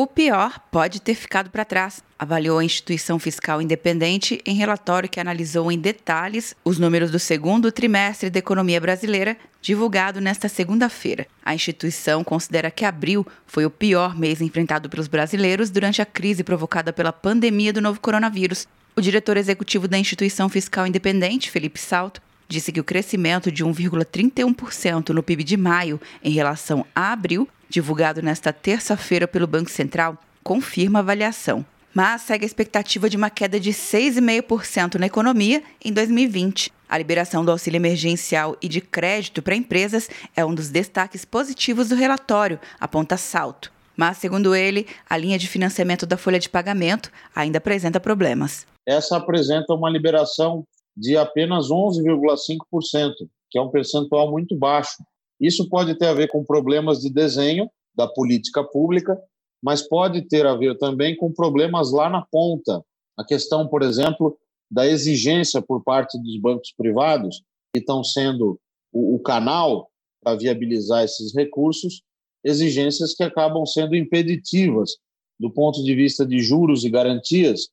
O pior pode ter ficado para trás, avaliou a instituição fiscal independente em relatório que analisou em detalhes os números do segundo trimestre da economia brasileira, divulgado nesta segunda-feira. A instituição considera que abril foi o pior mês enfrentado pelos brasileiros durante a crise provocada pela pandemia do novo coronavírus. O diretor executivo da instituição fiscal independente, Felipe Salto, disse que o crescimento de 1,31% no PIB de maio em relação a abril divulgado nesta terça-feira pelo Banco Central, confirma a avaliação. Mas segue a expectativa de uma queda de 6,5% na economia em 2020. A liberação do auxílio emergencial e de crédito para empresas é um dos destaques positivos do relatório, aponta Salto. Mas, segundo ele, a linha de financiamento da folha de pagamento ainda apresenta problemas. Essa apresenta uma liberação de apenas 11,5%, que é um percentual muito baixo. Isso pode ter a ver com problemas de desenho da política pública, mas pode ter a ver também com problemas lá na ponta. A questão, por exemplo, da exigência por parte dos bancos privados, que estão sendo o, o canal para viabilizar esses recursos, exigências que acabam sendo impeditivas do ponto de vista de juros e garantias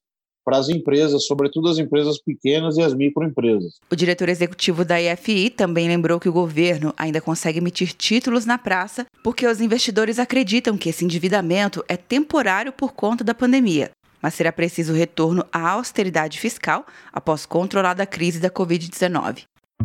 para as empresas, sobretudo as empresas pequenas e as microempresas. O diretor executivo da IFI também lembrou que o governo ainda consegue emitir títulos na praça porque os investidores acreditam que esse endividamento é temporário por conta da pandemia. Mas será preciso retorno à austeridade fiscal após controlada a crise da Covid-19.